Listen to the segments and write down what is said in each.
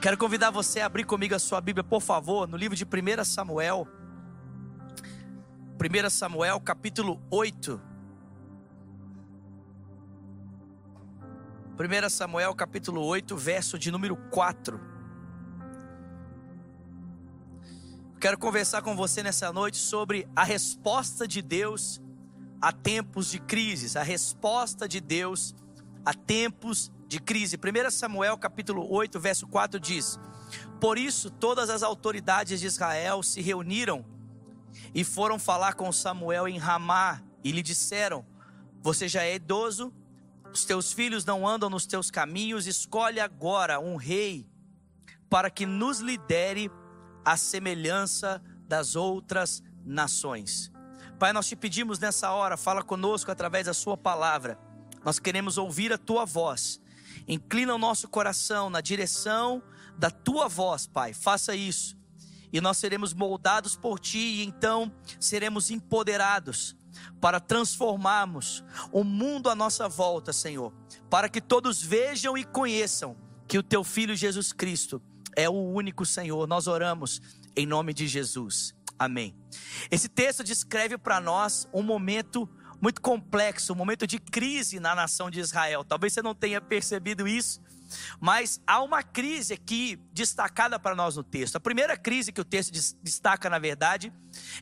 Quero convidar você a abrir comigo a sua Bíblia, por favor, no livro de 1 Samuel. 1 Samuel, capítulo 8. 1 Samuel, capítulo 8, verso de número 4. Quero conversar com você nessa noite sobre a resposta de Deus a tempos de crises, a resposta de Deus a tempos de crise. 1 Samuel capítulo 8, verso 4 diz: Por isso todas as autoridades de Israel se reuniram e foram falar com Samuel em Ramá e lhe disseram: Você já é idoso, os teus filhos não andam nos teus caminhos, escolhe agora um rei para que nos lidere a semelhança das outras nações. Pai, nós te pedimos nessa hora, fala conosco através da Sua palavra. Nós queremos ouvir a Tua voz. Inclina o nosso coração na direção da Tua voz, Pai. Faça isso. E nós seremos moldados por Ti, e então seremos empoderados para transformarmos o mundo à nossa volta, Senhor. Para que todos vejam e conheçam que o Teu Filho Jesus Cristo é o único Senhor. Nós oramos em nome de Jesus. Amém. Esse texto descreve para nós um momento muito complexo, um momento de crise na nação de Israel. Talvez você não tenha percebido isso, mas há uma crise aqui destacada para nós no texto. A primeira crise que o texto destaca, na verdade,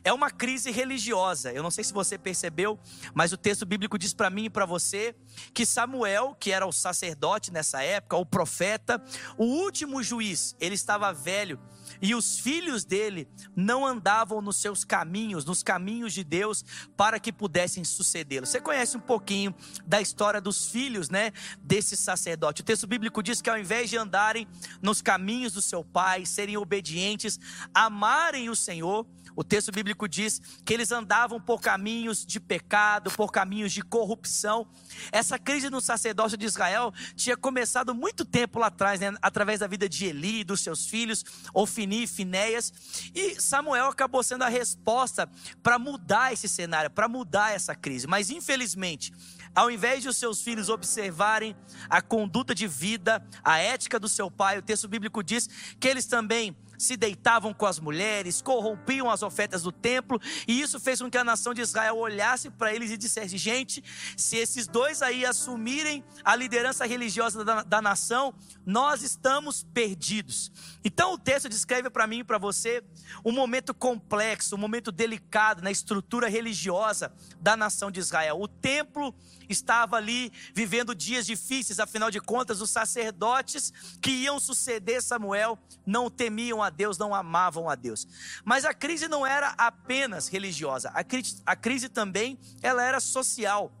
é uma crise religiosa. Eu não sei se você percebeu, mas o texto bíblico diz para mim e para você que Samuel, que era o sacerdote nessa época, o profeta, o último juiz, ele estava velho e os filhos dele não andavam nos seus caminhos, nos caminhos de Deus, para que pudessem sucedê-lo. Você conhece um pouquinho da história dos filhos, né, desse sacerdote. O texto bíblico diz que ao invés de andarem nos caminhos do seu pai, serem obedientes, amarem o Senhor, o texto bíblico diz que eles andavam por caminhos de pecado, por caminhos de corrupção. Essa crise no sacerdócio de Israel tinha começado muito tempo lá atrás, né? através da vida de Eli, dos seus filhos, Ofini e Finéias. E Samuel acabou sendo a resposta para mudar esse cenário, para mudar essa crise. Mas infelizmente, ao invés de os seus filhos observarem a conduta de vida, a ética do seu pai, o texto bíblico diz que eles também se deitavam com as mulheres, corrompiam as ofertas do templo, e isso fez com que a nação de Israel olhasse para eles e dissesse: gente, se esses dois aí assumirem a liderança religiosa da, da nação, nós estamos perdidos. Então o texto descreve para mim e para você um momento complexo, um momento delicado na estrutura religiosa da nação de Israel. O templo estava ali vivendo dias difíceis, afinal de contas, os sacerdotes que iam suceder Samuel não temiam a Deus, não amavam a Deus. Mas a crise não era apenas religiosa, a crise, a crise também ela era social.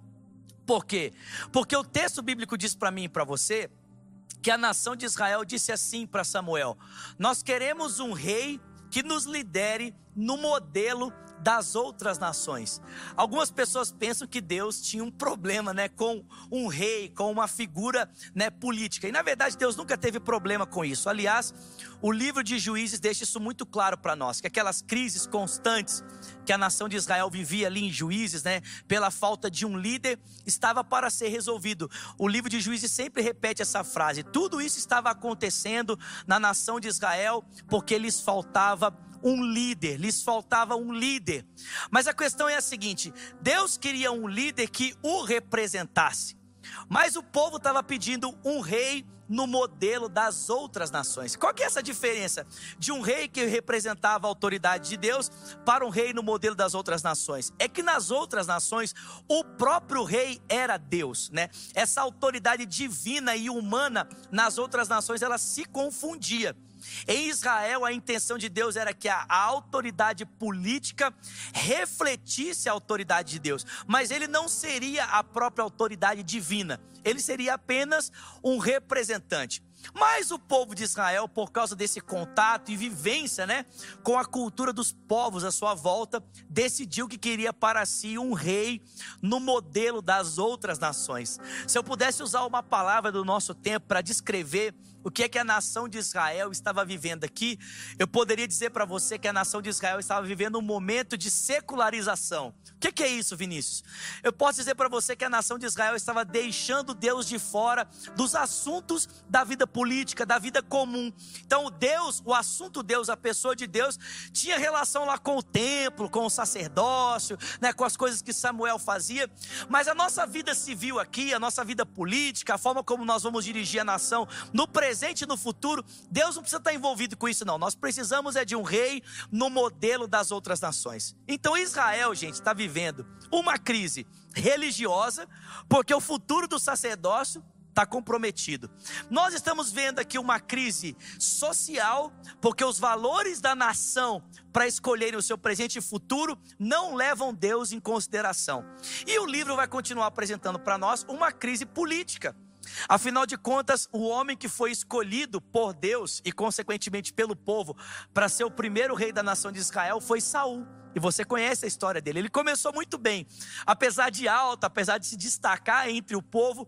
Por quê? Porque o texto bíblico diz para mim e para você que a nação de Israel disse assim para Samuel: Nós queremos um rei que nos lidere no modelo das outras nações. Algumas pessoas pensam que Deus tinha um problema, né, com um rei, com uma figura, né, política. E na verdade Deus nunca teve problema com isso. Aliás, o livro de Juízes deixa isso muito claro para nós, que aquelas crises constantes que a nação de Israel vivia ali em Juízes, né, pela falta de um líder, estava para ser resolvido. O livro de Juízes sempre repete essa frase. Tudo isso estava acontecendo na nação de Israel porque lhes faltava um líder, lhes faltava um líder. Mas a questão é a seguinte: Deus queria um líder que o representasse, mas o povo estava pedindo um rei no modelo das outras nações. Qual que é essa diferença de um rei que representava a autoridade de Deus para um rei no modelo das outras nações? É que nas outras nações o próprio rei era Deus, né? Essa autoridade divina e humana nas outras nações ela se confundia. Em Israel, a intenção de Deus era que a, autoridade política refletisse a autoridade de Deus, mas ele não seria a própria autoridade divina, ele seria apenas um representante. Mas o povo de Israel, por causa desse contato e vivência, né, com a cultura dos povos à sua volta, decidiu que queria para si um rei no modelo das outras nações. Se eu pudesse usar uma palavra do nosso tempo para descrever o que é que a nação de Israel estava vivendo aqui, eu poderia dizer para você que a nação de Israel estava vivendo um momento de secularização. O que, que é isso, Vinícius? Eu posso dizer para você que a nação de Israel estava deixando Deus de fora dos assuntos da vida política, da vida comum. Então, Deus, o assunto Deus, a pessoa de Deus, tinha relação lá com o templo, com o sacerdócio, né, com as coisas que Samuel fazia. Mas a nossa vida civil aqui, a nossa vida política, a forma como nós vamos dirigir a nação no presente e no futuro, Deus não precisa estar envolvido com isso, não. Nós precisamos é de um rei no modelo das outras nações. Então Israel, gente, está vivendo uma crise religiosa, porque o futuro do sacerdócio está comprometido. Nós estamos vendo aqui uma crise social, porque os valores da nação para escolherem o seu presente e futuro não levam Deus em consideração. E o livro vai continuar apresentando para nós uma crise política. Afinal de contas, o homem que foi escolhido por Deus e consequentemente pelo povo para ser o primeiro rei da nação de Israel foi Saul. E você conhece a história dele. Ele começou muito bem, apesar de alto, apesar de se destacar entre o povo.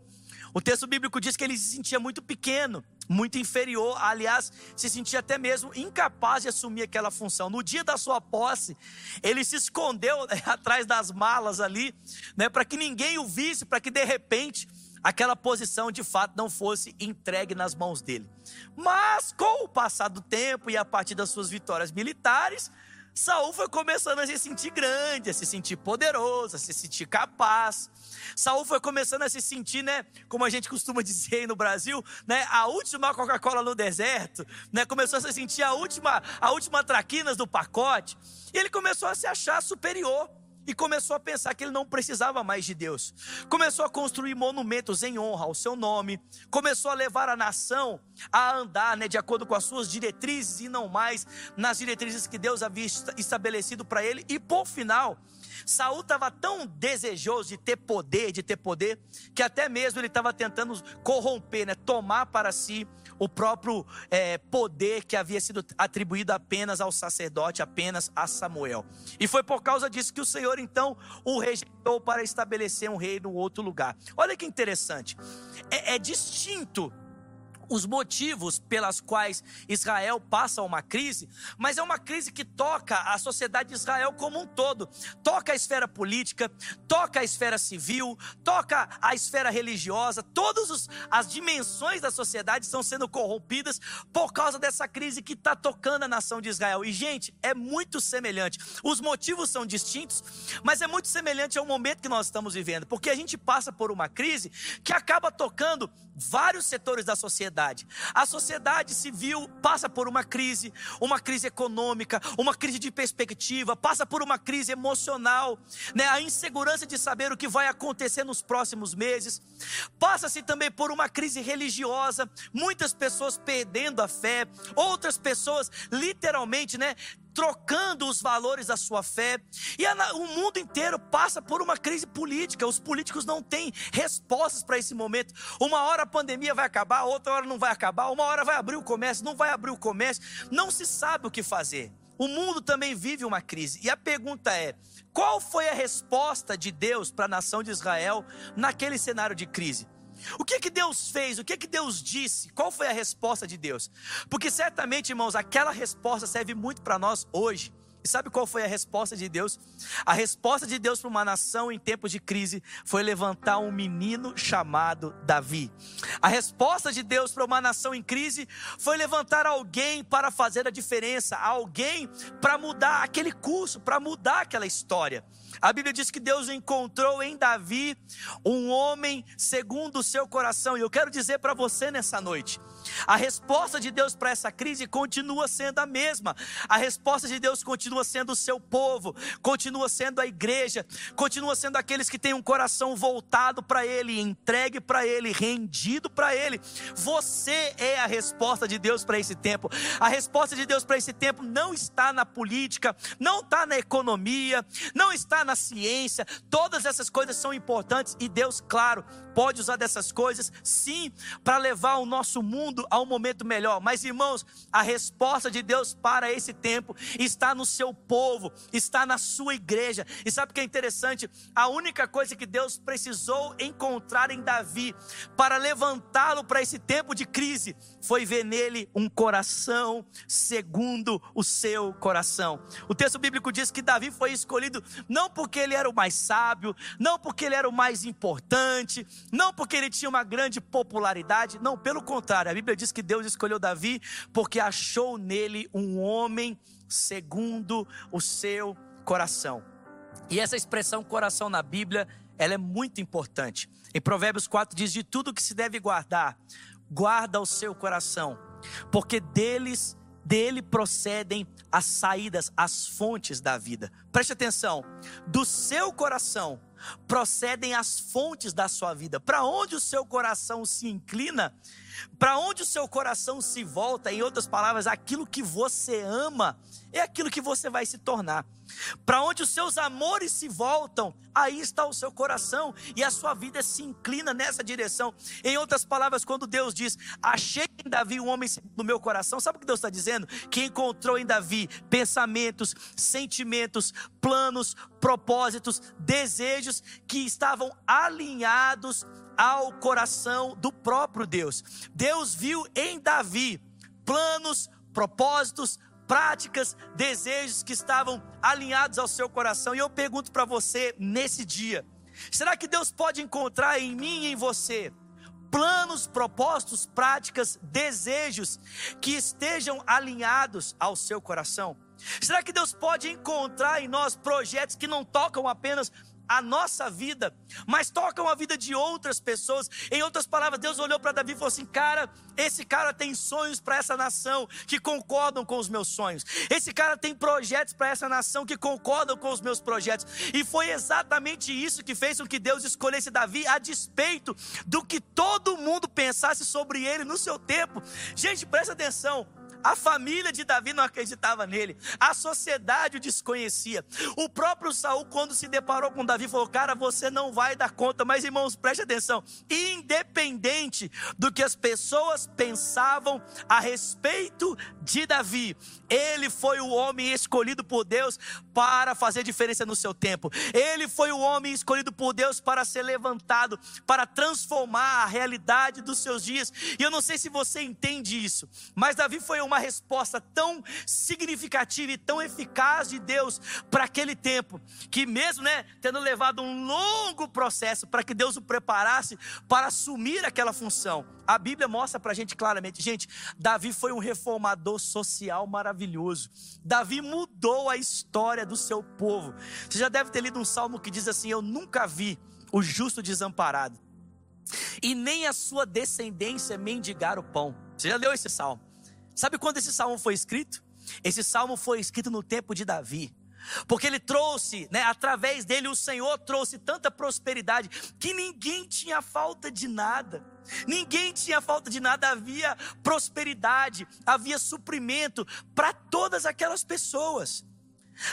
O texto bíblico diz que ele se sentia muito pequeno, muito inferior, aliás, se sentia até mesmo incapaz de assumir aquela função. No dia da sua posse, ele se escondeu né, atrás das malas ali, né, para que ninguém o visse, para que de repente aquela posição de fato não fosse entregue nas mãos dele. Mas com o passar do tempo e a partir das suas vitórias militares, Saul foi começando a se sentir grande, a se sentir poderoso, a se sentir capaz. Saul foi começando a se sentir, né, como a gente costuma dizer aí no Brasil, né, a última Coca-Cola no deserto, né, começou a se sentir a última, a última traquinas do pacote, e ele começou a se achar superior e começou a pensar que ele não precisava mais de Deus. Começou a construir monumentos em honra ao seu nome, começou a levar a nação a andar né, de acordo com as suas diretrizes e não mais nas diretrizes que Deus havia estabelecido para ele. E por final, Saul estava tão desejoso de ter poder, de ter poder, que até mesmo ele estava tentando corromper, né, tomar para si o próprio é, poder que havia sido atribuído apenas ao sacerdote, apenas a Samuel. E foi por causa disso que o Senhor então o rejeitou para estabelecer um rei no outro lugar. Olha que interessante, é, é distinto os motivos pelas quais Israel passa uma crise, mas é uma crise que toca a sociedade de Israel como um todo. Toca a esfera política, toca a esfera civil, toca a esfera religiosa, todas as dimensões da sociedade estão sendo corrompidas por causa dessa crise que está tocando a nação de Israel. E, gente, é muito semelhante. Os motivos são distintos, mas é muito semelhante ao momento que nós estamos vivendo, porque a gente passa por uma crise que acaba tocando vários setores da sociedade. A sociedade civil passa por uma crise, uma crise econômica, uma crise de perspectiva, passa por uma crise emocional, né? a insegurança de saber o que vai acontecer nos próximos meses. Passa-se também por uma crise religiosa, muitas pessoas perdendo a fé, outras pessoas literalmente, né, trocando os valores da sua fé. E o mundo inteiro passa por uma crise política. Os políticos não têm respostas para esse momento. Uma hora a pandemia vai acabar, outra hora não vai acabar, uma hora vai abrir o comércio, não vai abrir o comércio. Não se sabe o que fazer. O mundo também vive uma crise. E a pergunta é: qual foi a resposta de Deus para a nação de Israel naquele cenário de crise? O que que Deus fez? O que que Deus disse? Qual foi a resposta de Deus? Porque certamente, irmãos, aquela resposta serve muito para nós hoje. E sabe qual foi a resposta de Deus? A resposta de Deus para uma nação em tempos de crise foi levantar um menino chamado Davi. A resposta de Deus para uma nação em crise foi levantar alguém para fazer a diferença, alguém para mudar aquele curso, para mudar aquela história. A Bíblia diz que Deus encontrou em Davi um homem segundo o seu coração. E eu quero dizer para você nessa noite: a resposta de Deus para essa crise continua sendo a mesma. A resposta de Deus continua sendo o seu povo, continua sendo a igreja, continua sendo aqueles que têm um coração voltado para Ele, entregue para Ele, rendido para Ele. Você é a resposta de Deus para esse tempo. A resposta de Deus para esse tempo não está na política, não está na economia, não está na ciência, todas essas coisas são importantes e Deus, claro, pode usar dessas coisas, sim, para levar o nosso mundo a um momento melhor. Mas, irmãos, a resposta de Deus para esse tempo está no seu povo, está na sua igreja. E sabe o que é interessante? A única coisa que Deus precisou encontrar em Davi para levantá-lo para esse tempo de crise foi ver nele um coração segundo o seu coração. O texto bíblico diz que Davi foi escolhido não porque ele era o mais sábio, não porque ele era o mais importante, não porque ele tinha uma grande popularidade, não, pelo contrário, a Bíblia diz que Deus escolheu Davi porque achou nele um homem segundo o seu coração. E essa expressão coração na Bíblia, ela é muito importante. Em Provérbios 4 diz: De tudo que se deve guardar, guarda o seu coração, porque deles dele procedem as saídas, as fontes da vida. Preste atenção, do seu coração procedem as fontes da sua vida. Para onde o seu coração se inclina, para onde o seu coração se volta, em outras palavras, aquilo que você ama é aquilo que você vai se tornar. Para onde os seus amores se voltam, aí está o seu coração e a sua vida se inclina nessa direção. Em outras palavras, quando Deus diz: Achei em Davi um homem no meu coração, sabe o que Deus está dizendo? Que encontrou em Davi pensamentos, sentimentos, planos, propósitos, desejos que estavam alinhados ao coração do próprio Deus. Deus viu em Davi planos, propósitos, práticas, desejos que estavam alinhados ao seu coração. E eu pergunto para você nesse dia: será que Deus pode encontrar em mim e em você planos, propósitos, práticas, desejos que estejam alinhados ao seu coração? Será que Deus pode encontrar em nós projetos que não tocam apenas a nossa vida, mas tocam a vida de outras pessoas. Em outras palavras, Deus olhou para Davi e falou assim: Cara, esse cara tem sonhos para essa nação que concordam com os meus sonhos. Esse cara tem projetos para essa nação que concordam com os meus projetos. E foi exatamente isso que fez com que Deus escolhesse Davi, a despeito do que todo mundo pensasse sobre ele no seu tempo. Gente, presta atenção. A família de Davi não acreditava nele. A sociedade o desconhecia. O próprio Saul, quando se deparou com Davi, falou: Cara, você não vai dar conta. Mas, irmãos, preste atenção. Independente do que as pessoas pensavam a respeito de Davi, ele foi o homem escolhido por Deus para fazer diferença no seu tempo. Ele foi o homem escolhido por Deus para ser levantado, para transformar a realidade dos seus dias. E eu não sei se você entende isso, mas Davi foi um uma resposta tão significativa e tão eficaz de Deus para aquele tempo, que mesmo, né, tendo levado um longo processo para que Deus o preparasse para assumir aquela função, a Bíblia mostra para a gente claramente, gente, Davi foi um reformador social maravilhoso. Davi mudou a história do seu povo. Você já deve ter lido um salmo que diz assim: Eu nunca vi o justo desamparado, e nem a sua descendência mendigar o pão. Você já leu esse salmo? Sabe quando esse salmo foi escrito? Esse salmo foi escrito no tempo de Davi. Porque ele trouxe, né, através dele o Senhor trouxe tanta prosperidade que ninguém tinha falta de nada. Ninguém tinha falta de nada, havia prosperidade, havia suprimento para todas aquelas pessoas.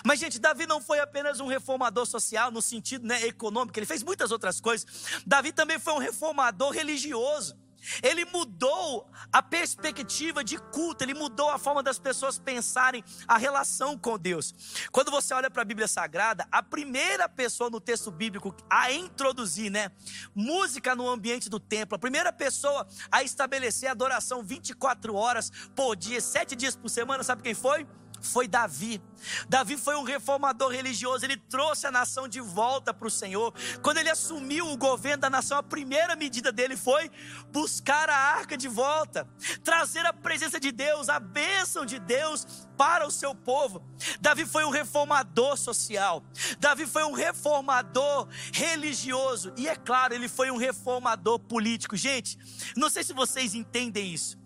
Mas, gente, Davi não foi apenas um reformador social no sentido né, econômico, ele fez muitas outras coisas. Davi também foi um reformador religioso. Ele mudou a perspectiva de culto, ele mudou a forma das pessoas pensarem a relação com Deus. Quando você olha para a Bíblia Sagrada, a primeira pessoa no texto bíblico a introduzir, né, música no ambiente do templo, a primeira pessoa a estabelecer adoração 24 horas por dia, sete dias por semana, sabe quem foi? Foi Davi. Davi foi um reformador religioso, ele trouxe a nação de volta para o Senhor. Quando ele assumiu o governo da nação, a primeira medida dele foi buscar a arca de volta, trazer a presença de Deus, a bênção de Deus para o seu povo. Davi foi um reformador social, Davi foi um reformador religioso, e é claro, ele foi um reformador político. Gente, não sei se vocês entendem isso.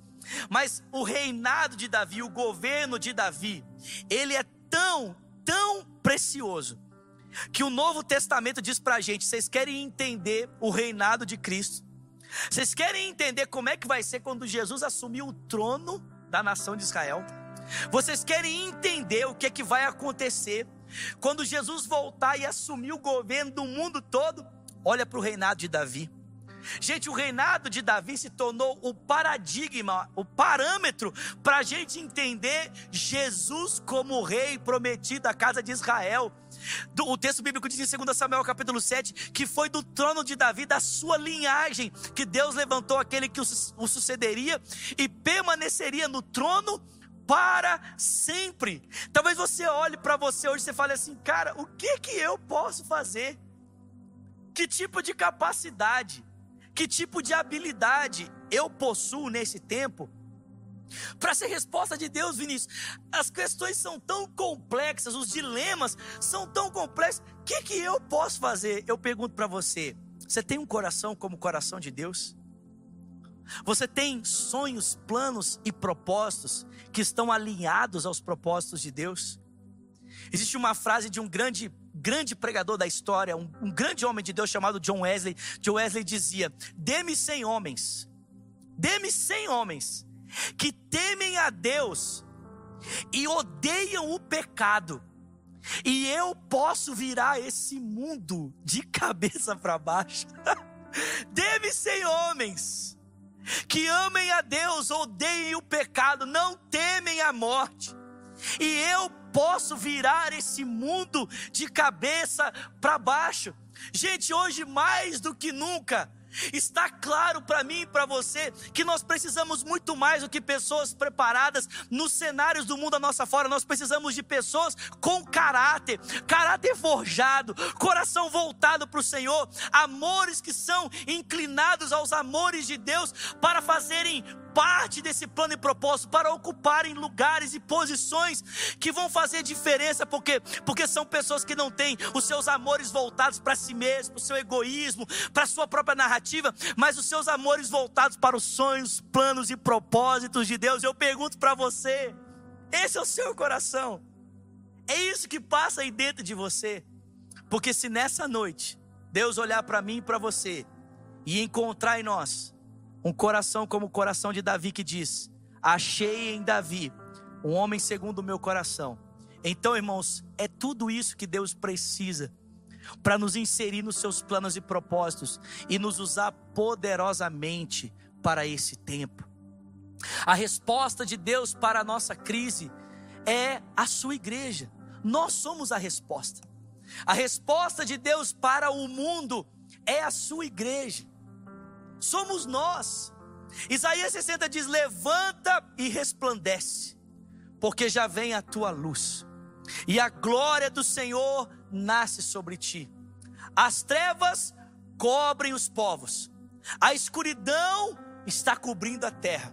Mas o reinado de Davi, o governo de Davi, ele é tão, tão precioso, que o Novo Testamento diz para a gente: vocês querem entender o reinado de Cristo? Vocês querem entender como é que vai ser quando Jesus assumir o trono da nação de Israel? Vocês querem entender o que é que vai acontecer Quando Jesus voltar e assumir o governo do mundo todo, olha para o reinado de Davi. Gente, o reinado de Davi se tornou o paradigma, o parâmetro para a gente entender Jesus como rei prometido à casa de Israel. O texto bíblico diz em 2 Samuel capítulo 7 que foi do trono de Davi, da sua linhagem, que Deus levantou aquele que o sucederia e permaneceria no trono para sempre. Talvez você olhe para você hoje e fale assim, cara, o que que eu posso fazer? Que tipo de capacidade? Que tipo de habilidade eu possuo nesse tempo? Para ser resposta de Deus, Vinícius, as questões são tão complexas, os dilemas são tão complexos. O que, que eu posso fazer? Eu pergunto para você: você tem um coração como o coração de Deus? Você tem sonhos, planos e propósitos que estão alinhados aos propósitos de Deus? Existe uma frase de um grande grande pregador da história, um, um grande homem de Deus chamado John Wesley. John Wesley dizia: Dê-me cem homens, dê-me cem homens que temem a Deus e odeiam o pecado, e eu posso virar esse mundo de cabeça para baixo. Dê-me cem homens que amem a Deus, odeiem o pecado, não temem a morte, e eu posso virar esse mundo de cabeça para baixo. Gente, hoje mais do que nunca, Está claro para mim e para você que nós precisamos muito mais do que pessoas preparadas nos cenários do mundo à nossa fora. Nós precisamos de pessoas com caráter, caráter forjado, coração voltado para o Senhor, amores que são inclinados aos amores de Deus para fazerem parte desse plano e propósito para ocuparem lugares e posições que vão fazer diferença, porque porque são pessoas que não têm os seus amores voltados para si mesmo, para o seu egoísmo, para a sua própria narrativa, mas os seus amores voltados para os sonhos, planos e propósitos de Deus. Eu pergunto para você, esse é o seu coração? É isso que passa aí dentro de você? Porque se nessa noite Deus olhar para mim e para você e encontrar em nós um coração como o coração de Davi que diz: Achei em Davi um homem segundo o meu coração. Então, irmãos, é tudo isso que Deus precisa para nos inserir nos seus planos e propósitos e nos usar poderosamente para esse tempo. A resposta de Deus para a nossa crise é a sua igreja. Nós somos a resposta. A resposta de Deus para o mundo é a sua igreja somos nós. Isaías 60 diz: Levanta e resplandece, porque já vem a tua luz, e a glória do Senhor nasce sobre ti. As trevas cobrem os povos, a escuridão está cobrindo a terra,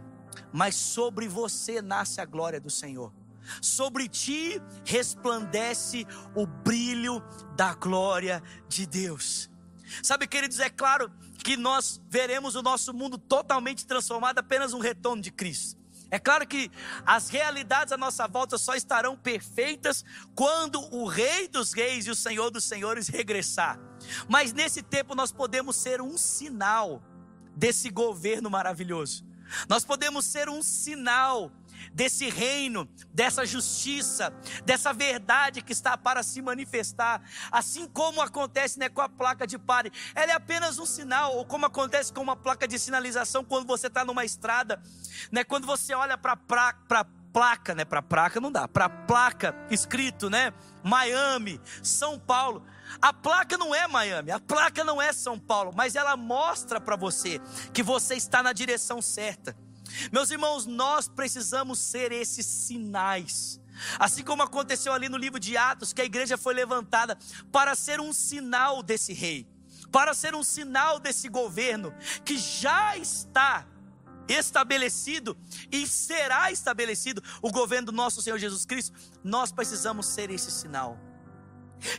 mas sobre você nasce a glória do Senhor. Sobre ti resplandece o brilho da glória de Deus. Sabe, queridos, é claro que nós veremos o nosso mundo totalmente transformado apenas um retorno de Cristo. É claro que as realidades à nossa volta só estarão perfeitas quando o Rei dos Reis e o Senhor dos Senhores regressar. Mas nesse tempo nós podemos ser um sinal desse governo maravilhoso. Nós podemos ser um sinal desse reino, dessa justiça, dessa verdade que está para se manifestar, assim como acontece né, com a placa de pare, ela é apenas um sinal, ou como acontece com uma placa de sinalização quando você está numa estrada, né, quando você olha para a placa, né, para placa não dá, para placa escrito, né, Miami, São Paulo. A placa não é Miami, a placa não é São Paulo, mas ela mostra para você que você está na direção certa. Meus irmãos, nós precisamos ser esses sinais. Assim como aconteceu ali no livro de Atos, que a igreja foi levantada para ser um sinal desse rei, para ser um sinal desse governo que já está estabelecido e será estabelecido o governo do nosso Senhor Jesus Cristo. Nós precisamos ser esse sinal.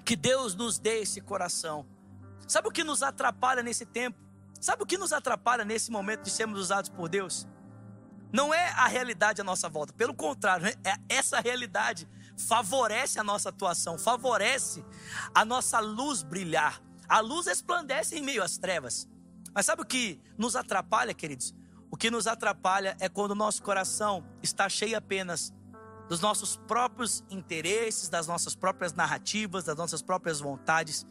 Que Deus nos dê esse coração. Sabe o que nos atrapalha nesse tempo? Sabe o que nos atrapalha nesse momento de sermos usados por Deus? Não é a realidade à nossa volta, pelo contrário, né? é essa realidade favorece a nossa atuação, favorece a nossa luz brilhar. A luz resplandece em meio às trevas. Mas sabe o que nos atrapalha, queridos? O que nos atrapalha é quando o nosso coração está cheio apenas dos nossos próprios interesses, das nossas próprias narrativas, das nossas próprias vontades.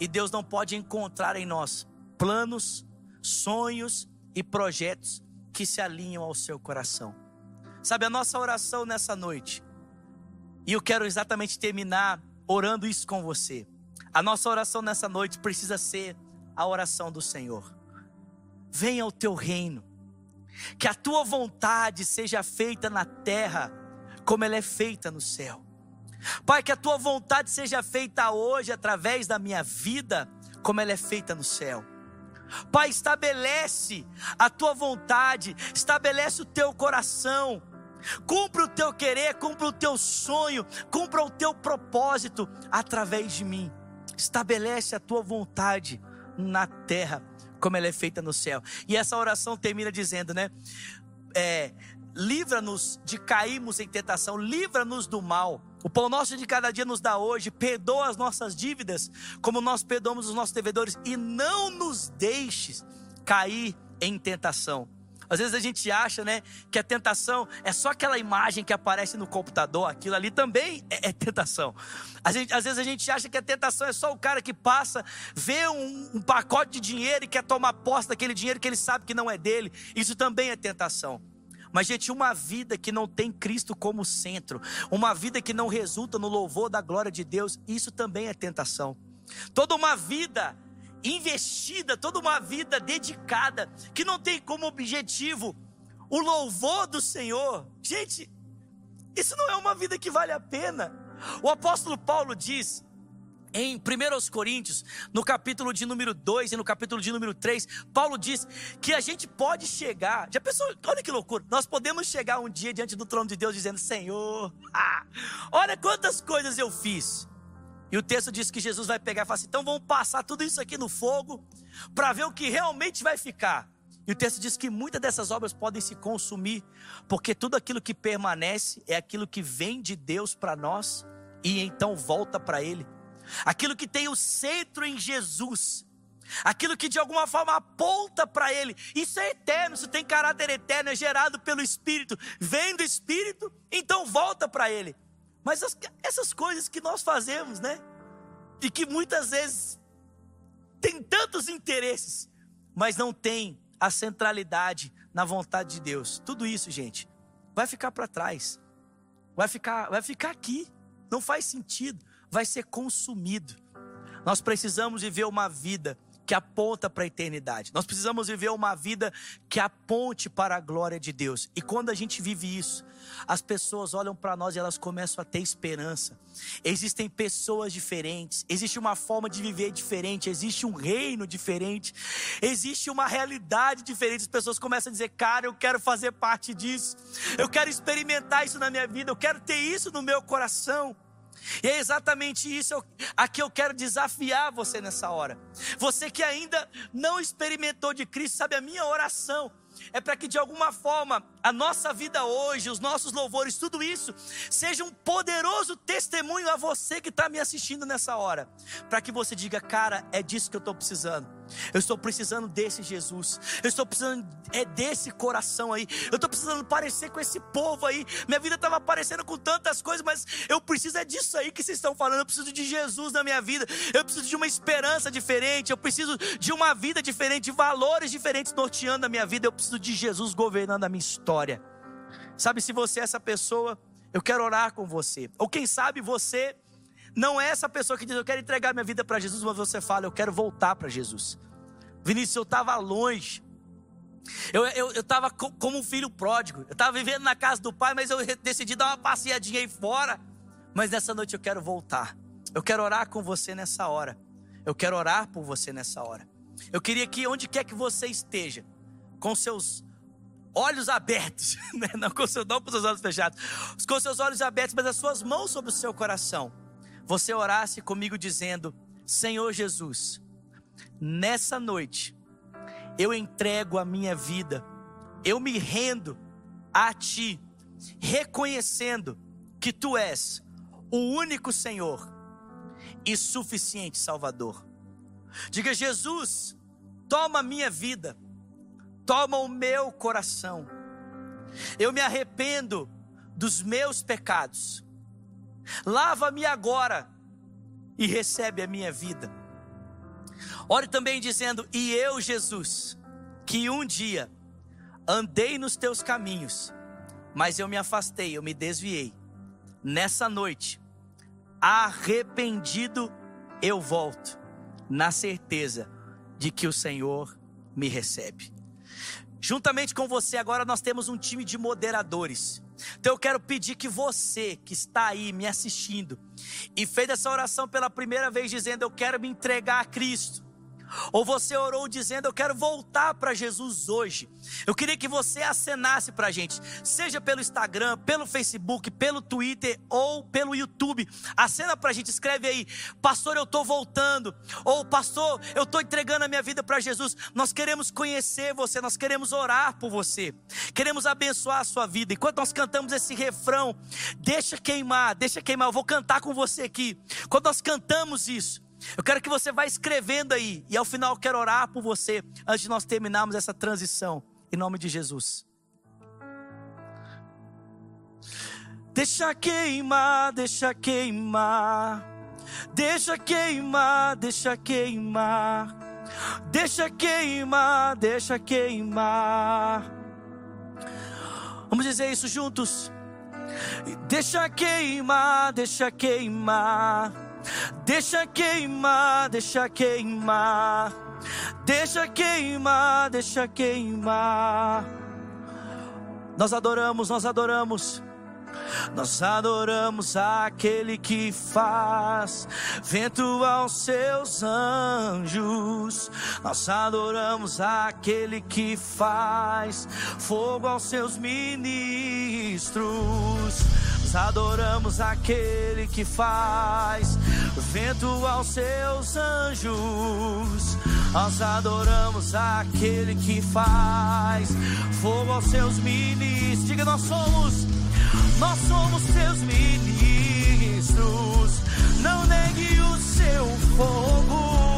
E Deus não pode encontrar em nós planos, sonhos e projetos que se alinham ao seu coração. Sabe, a nossa oração nessa noite, e eu quero exatamente terminar orando isso com você. A nossa oração nessa noite precisa ser a oração do Senhor. Venha o teu reino, que a tua vontade seja feita na terra como ela é feita no céu. Pai, que a tua vontade seja feita hoje através da minha vida, como ela é feita no céu. Pai, estabelece a tua vontade, estabelece o teu coração. Cumpra o teu querer, cumpra o teu sonho, cumpra o teu propósito através de mim. Estabelece a tua vontade na terra, como ela é feita no céu. E essa oração termina dizendo, né? É, livra-nos de cairmos em tentação, livra-nos do mal. O pão nosso de cada dia nos dá hoje, perdoa as nossas dívidas, como nós perdoamos os nossos devedores, e não nos deixes cair em tentação. Às vezes a gente acha, né, que a tentação é só aquela imagem que aparece no computador, aquilo ali também é, é tentação. Gente, às vezes a gente acha que a tentação é só o cara que passa, vê um, um pacote de dinheiro e quer tomar posse daquele dinheiro que ele sabe que não é dele. Isso também é tentação. Mas, gente, uma vida que não tem Cristo como centro, uma vida que não resulta no louvor da glória de Deus, isso também é tentação. Toda uma vida investida, toda uma vida dedicada, que não tem como objetivo o louvor do Senhor. Gente, isso não é uma vida que vale a pena. O apóstolo Paulo diz em 1 Coríntios, no capítulo de número 2 e no capítulo de número 3, Paulo diz que a gente pode chegar, já pensou, olha que loucura, nós podemos chegar um dia diante do trono de Deus dizendo: Senhor, ah, olha quantas coisas eu fiz. E o texto diz que Jesus vai pegar e falar assim: então vamos passar tudo isso aqui no fogo, para ver o que realmente vai ficar. E o texto diz que muitas dessas obras podem se consumir, porque tudo aquilo que permanece é aquilo que vem de Deus para nós e então volta para Ele aquilo que tem o centro em Jesus, aquilo que de alguma forma aponta para Ele. Isso é eterno, isso tem caráter eterno, é gerado pelo Espírito, vem do Espírito, então volta para Ele. Mas as, essas coisas que nós fazemos, né? E que muitas vezes tem tantos interesses, mas não tem a centralidade na vontade de Deus. Tudo isso, gente, vai ficar para trás. Vai ficar, vai ficar aqui. Não faz sentido vai ser consumido. Nós precisamos viver uma vida que aponta para a eternidade. Nós precisamos viver uma vida que aponte para a glória de Deus. E quando a gente vive isso, as pessoas olham para nós e elas começam a ter esperança. Existem pessoas diferentes, existe uma forma de viver diferente, existe um reino diferente, existe uma realidade diferente. As pessoas começam a dizer: "Cara, eu quero fazer parte disso. Eu quero experimentar isso na minha vida, eu quero ter isso no meu coração". E é exatamente isso a que eu quero desafiar você nessa hora. Você que ainda não experimentou de Cristo, sabe, a minha oração é para que de alguma forma a nossa vida hoje, os nossos louvores, tudo isso, seja um poderoso testemunho a você que está me assistindo nessa hora, para que você diga, cara, é disso que eu estou precisando. Eu estou precisando desse Jesus. Eu estou precisando é desse coração aí. Eu estou precisando parecer com esse povo aí. Minha vida estava parecendo com tantas coisas, mas eu preciso é disso aí que vocês estão falando. Eu preciso de Jesus na minha vida. Eu preciso de uma esperança diferente. Eu preciso de uma vida diferente, de valores diferentes norteando a minha vida. Eu preciso de Jesus governando a minha história. Sabe, se você é essa pessoa, eu quero orar com você. Ou quem sabe você não é essa pessoa que diz, eu quero entregar minha vida para Jesus, mas você fala, eu quero voltar para Jesus. Vinícius, eu estava longe. Eu estava eu, eu como um filho pródigo. Eu estava vivendo na casa do pai, mas eu decidi dar uma passeadinha aí fora. Mas nessa noite eu quero voltar. Eu quero orar com você nessa hora. Eu quero orar por você nessa hora. Eu queria que onde quer que você esteja, com seus olhos abertos, né? não com seu, não com seus olhos fechados, com seus olhos abertos, mas as suas mãos sobre o seu coração você orasse comigo dizendo: Senhor Jesus, nessa noite, eu entrego a minha vida, eu me rendo a Ti, reconhecendo que Tu és o único Senhor e suficiente Salvador. Diga, Jesus, toma minha vida, toma o meu coração. Eu me arrependo dos meus pecados. Lava-me agora e recebe a minha vida. Ore também dizendo: E eu, Jesus, que um dia andei nos teus caminhos, mas eu me afastei, eu me desviei. Nessa noite, arrependido, eu volto, na certeza de que o Senhor me recebe. Juntamente com você, agora nós temos um time de moderadores. Então eu quero pedir que você que está aí me assistindo e fez essa oração pela primeira vez, dizendo: Eu quero me entregar a Cristo. Ou você orou dizendo: Eu quero voltar para Jesus hoje. Eu queria que você acenasse para a gente, seja pelo Instagram, pelo Facebook, pelo Twitter ou pelo YouTube. Acena para a gente, escreve aí: Pastor, eu estou voltando. Ou Pastor, eu estou entregando a minha vida para Jesus. Nós queremos conhecer você, nós queremos orar por você, queremos abençoar a sua vida. Enquanto nós cantamos esse refrão, deixa queimar, deixa queimar. Eu vou cantar com você aqui. Quando nós cantamos isso, eu quero que você vá escrevendo aí. E ao final eu quero orar por você. Antes de nós terminarmos essa transição. Em nome de Jesus. Deixa queimar, deixa queimar. Deixa queimar, deixa queimar. Deixa queimar, deixa queimar. Vamos dizer isso juntos. Deixa queimar, deixa queimar. Deixa queimar, deixa queimar. Deixa queimar, deixa queimar. Nós adoramos, nós adoramos. Nós adoramos aquele que faz vento aos seus anjos. Nós adoramos aquele que faz fogo aos seus ministros adoramos aquele que faz vento aos seus anjos. Nós adoramos aquele que faz fogo aos seus ministros. Diga, nós somos, nós somos seus ministros. Não negue o seu fogo.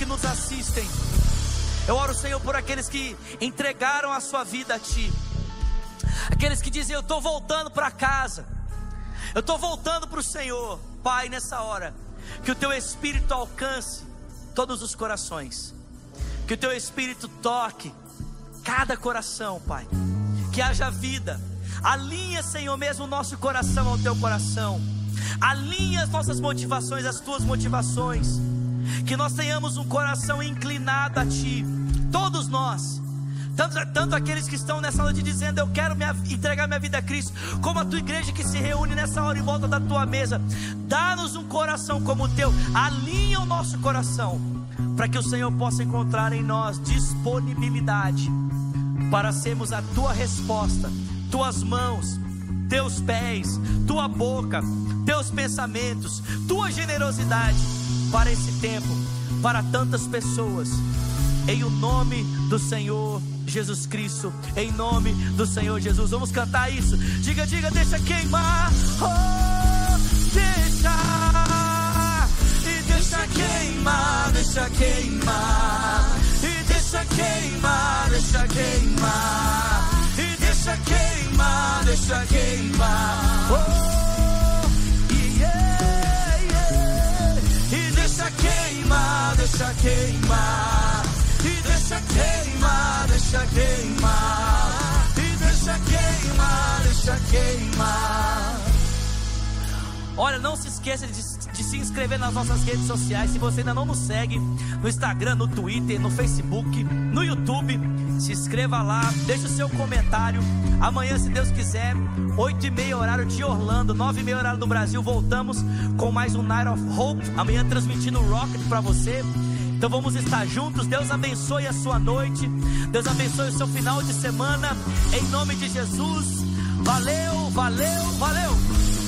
Que nos assistem. Eu oro, Senhor, por aqueles que entregaram a sua vida a Ti. Aqueles que dizem: Eu estou voltando para casa. Eu estou voltando para o Senhor. Pai, nessa hora, que o Teu Espírito alcance todos os corações. Que o teu espírito toque cada coração, Pai. Que haja vida. Alinha, Senhor, mesmo o nosso coração ao teu coração. Alinha as nossas motivações às tuas motivações. Que nós tenhamos um coração inclinado a ti. Todos nós. Tanto, tanto aqueles que estão nessa noite dizendo: Eu quero me, entregar minha vida a Cristo, como a tua igreja que se reúne nessa hora em volta da tua mesa. Dá-nos um coração como o teu, alinha o nosso coração para que o Senhor possa encontrar em nós disponibilidade para sermos a tua resposta, tuas mãos, teus pés, tua boca, teus pensamentos, tua generosidade para esse tempo, para tantas pessoas. Em o nome do Senhor Jesus Cristo, em nome do Senhor Jesus. Vamos cantar isso. Diga, diga, deixa queimar. Oh, deixa deixa queimar, deixa queimar, e deixa queimar, deixa queimar, e deixa queimar, deixa queimar. Oh, esqueça de de se inscrever nas nossas redes sociais. Se você ainda não nos segue no Instagram, no Twitter, no Facebook, no YouTube, se inscreva lá, deixe o seu comentário. Amanhã, se Deus quiser, 8 e meia horário de Orlando, 9 e meia horário do Brasil, voltamos com mais um Night of Hope. Amanhã transmitindo Rocket para você. Então vamos estar juntos. Deus abençoe a sua noite. Deus abençoe o seu final de semana. Em nome de Jesus. Valeu, valeu, valeu.